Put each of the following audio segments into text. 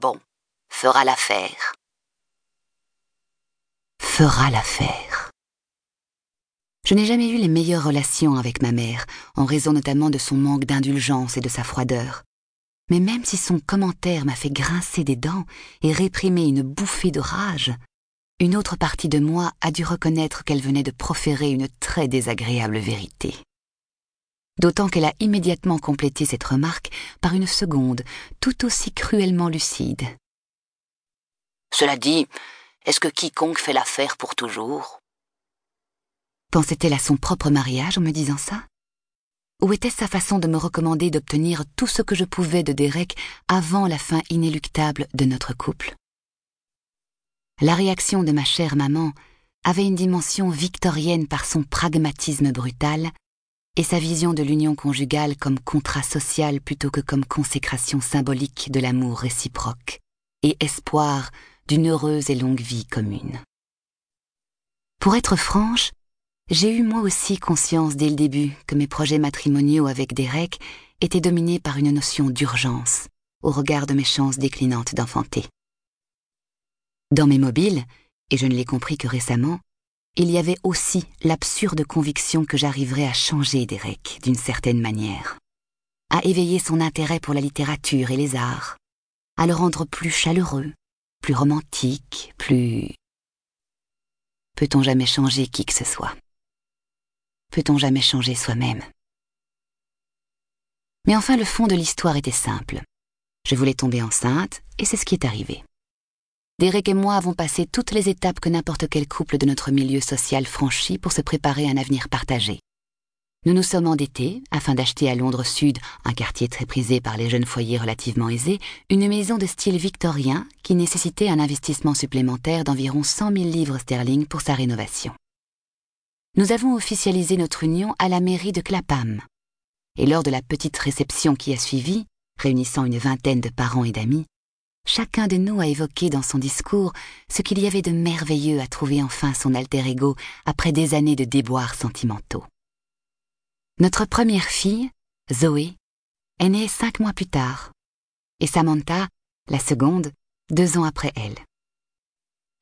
Bon, fera l'affaire. Fera l'affaire. Je n'ai jamais eu les meilleures relations avec ma mère, en raison notamment de son manque d'indulgence et de sa froideur. Mais même si son commentaire m'a fait grincer des dents et réprimer une bouffée de rage, une autre partie de moi a dû reconnaître qu'elle venait de proférer une très désagréable vérité. D'autant qu'elle a immédiatement complété cette remarque par une seconde, tout aussi cruellement lucide. Cela dit, est-ce que quiconque fait l'affaire pour toujours? Pensait-elle à son propre mariage en me disant ça? Ou était-ce sa façon de me recommander d'obtenir tout ce que je pouvais de Derek avant la fin inéluctable de notre couple? La réaction de ma chère maman avait une dimension victorienne par son pragmatisme brutal et sa vision de l'union conjugale comme contrat social plutôt que comme consécration symbolique de l'amour réciproque et espoir d'une heureuse et longue vie commune. Pour être franche, j'ai eu moi aussi conscience dès le début que mes projets matrimoniaux avec Derek étaient dominés par une notion d'urgence au regard de mes chances déclinantes d'enfanter. Dans mes mobiles, et je ne l'ai compris que récemment, il y avait aussi l'absurde conviction que j'arriverais à changer Derek d'une certaine manière, à éveiller son intérêt pour la littérature et les arts, à le rendre plus chaleureux, plus romantique, plus... Peut-on jamais changer qui que ce soit? Peut-on jamais changer soi-même? Mais enfin, le fond de l'histoire était simple. Je voulais tomber enceinte, et c'est ce qui est arrivé. Derek et moi avons passé toutes les étapes que n'importe quel couple de notre milieu social franchit pour se préparer à un avenir partagé. Nous nous sommes endettés afin d'acheter à Londres Sud, un quartier très prisé par les jeunes foyers relativement aisés, une maison de style victorien qui nécessitait un investissement supplémentaire d'environ 100 000 livres sterling pour sa rénovation. Nous avons officialisé notre union à la mairie de Clapham. Et lors de la petite réception qui a suivi, réunissant une vingtaine de parents et d'amis, chacun de nous a évoqué dans son discours ce qu'il y avait de merveilleux à trouver enfin son alter ego après des années de déboires sentimentaux. Notre première fille, Zoé, est née cinq mois plus tard, et Samantha, la seconde, deux ans après elle.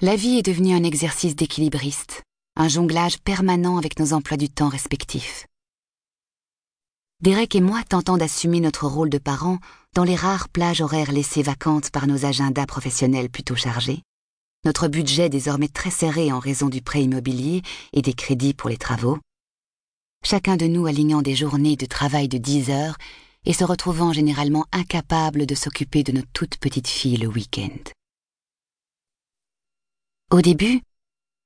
La vie est devenue un exercice d'équilibriste, un jonglage permanent avec nos emplois du temps respectifs. Derek et moi tentant d'assumer notre rôle de parents dans les rares plages horaires laissées vacantes par nos agendas professionnels plutôt chargés, notre budget désormais très serré en raison du prêt immobilier et des crédits pour les travaux, chacun de nous alignant des journées de travail de 10 heures et se retrouvant généralement incapable de s'occuper de notre toute petite fille le week-end. Au début,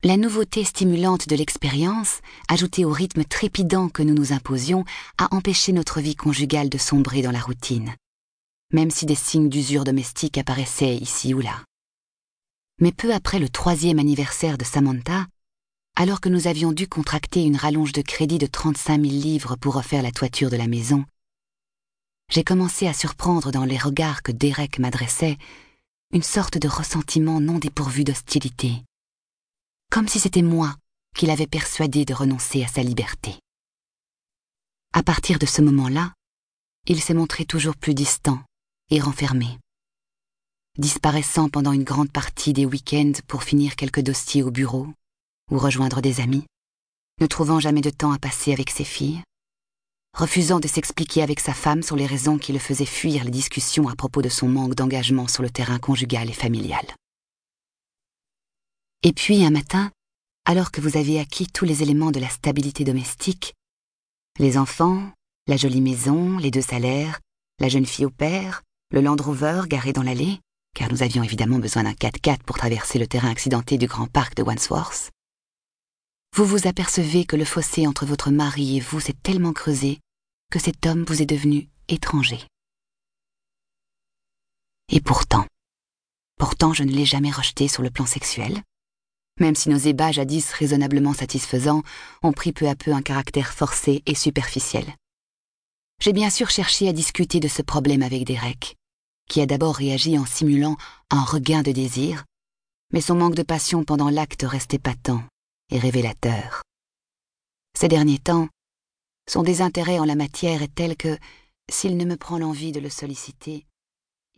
la nouveauté stimulante de l'expérience, ajoutée au rythme trépidant que nous nous imposions, a empêché notre vie conjugale de sombrer dans la routine, même si des signes d'usure domestique apparaissaient ici ou là. Mais peu après le troisième anniversaire de Samantha, alors que nous avions dû contracter une rallonge de crédit de 35 000 livres pour refaire la toiture de la maison, j'ai commencé à surprendre dans les regards que Derek m'adressait une sorte de ressentiment non dépourvu d'hostilité comme si c'était moi qui l'avais persuadé de renoncer à sa liberté. À partir de ce moment-là, il s'est montré toujours plus distant et renfermé, disparaissant pendant une grande partie des week-ends pour finir quelques dossiers au bureau ou rejoindre des amis, ne trouvant jamais de temps à passer avec ses filles, refusant de s'expliquer avec sa femme sur les raisons qui le faisaient fuir les discussions à propos de son manque d'engagement sur le terrain conjugal et familial. Et puis un matin, alors que vous avez acquis tous les éléments de la stabilité domestique, les enfants, la jolie maison, les deux salaires, la jeune fille au père, le Land Rover garé dans l'allée, car nous avions évidemment besoin d'un 4x4 pour traverser le terrain accidenté du grand parc de Wandsworth, vous vous apercevez que le fossé entre votre mari et vous s'est tellement creusé que cet homme vous est devenu étranger. Et pourtant, pourtant je ne l'ai jamais rejeté sur le plan sexuel, même si nos ébats jadis raisonnablement satisfaisants ont pris peu à peu un caractère forcé et superficiel. J'ai bien sûr cherché à discuter de ce problème avec Derek, qui a d'abord réagi en simulant un regain de désir, mais son manque de passion pendant l'acte restait patent et révélateur. Ces derniers temps, son désintérêt en la matière est tel que, s'il ne me prend l'envie de le solliciter,